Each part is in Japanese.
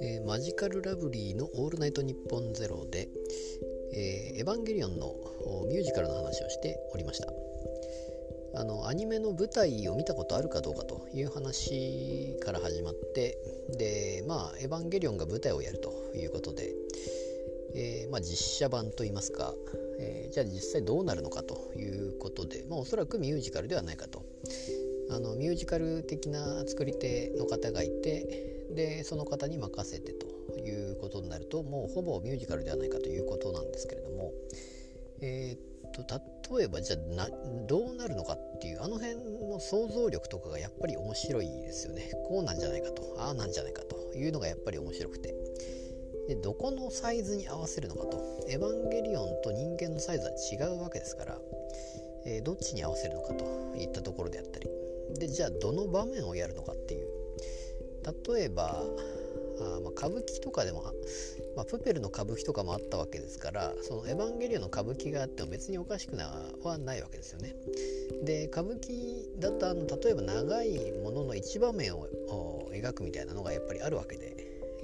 えーマジカルラブリーの「オールナイトニッポンゼロで、えーエヴァンゲリオンのミュージカルの話をしておりました。あのアニメの舞台を見たことあるかどうかという話から始まってでまあエヴァンゲリオンが舞台をやるということで、えーまあ、実写版といいますか、えーじゃあ実際どうなるのかということで、まあ、おそらくミュージカルではないかとあのミュージカル的な作り手の方がいてでその方に任せてということになるともうほぼミュージカルではないかということなんですけれどもえーっと例えばじゃあどうなるのかっていうあの辺の想像力とかがやっぱり面白いですよね。こうなんじゃないかとああなんじゃないかというのがやっぱり面白くて。でどこのサイズに合わせるのかと。エヴァンゲリオンと人間のサイズは違うわけですから、えーどっちに合わせるのかといったじゃあどの場面をやるのかっていう。例えばあまあ歌舞伎とかでも、まあ、プペルの歌舞伎とかもあったわけですからそのエヴァンゲリオンの歌舞伎があっても別におかしくなはないわけですよね。で歌舞伎だとあの例えば長いものの一場面を描くみたいなのがやっぱりあるわけで、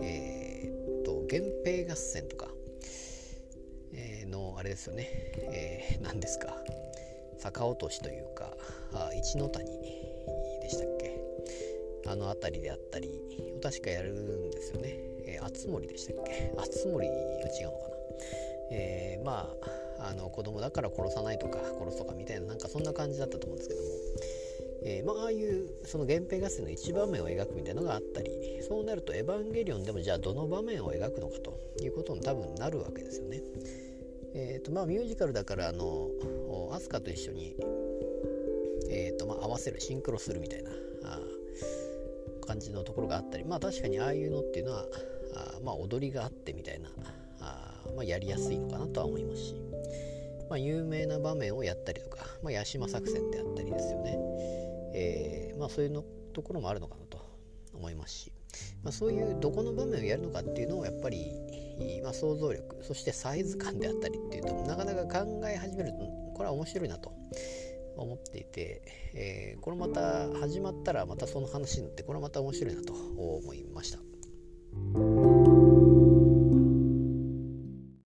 えーっと源平合戦とか、えのあれですよね、えー何ですか。逆落としというかあ一ノ谷。でしたっけ？あの辺りであったり確かやるんですよね、えー、熱森でしたっけ？熱森が違うのかな、えーまああの子供だから殺さないとか殺すとかみたいななんかそんな感じだったと思うんですけども、えーまあ、ああいうその源平合戦の一場面を描くみたいなのがあったりそうなると「エヴァンゲリオン」でもじゃあどの場面を描くのかということに多分なるわけですよね。えーとまあ、ミュージカルだからあのおアスカと一緒に、わせるシンクロするみたいな感じのところがあったりまあ確かにああいうのっていうのはあまあ踊りがあってみたいなあ、まあ、やりやすいのかなとは思いますし、まあ、有名な場面をやったりとか、まあ、八島作戦であったりですよね、えーまあ、そういうのところもあるのかなと思いますし、ま、そういうどこの場面をやるのかっていうのをやっぱり、ま、想像力そしてサイズ感であったりっていうとなかなか考え始めるとこれは面白いなと思っていて、えーこれまた始まったらまたその話になってこれまた面白いなと思いました。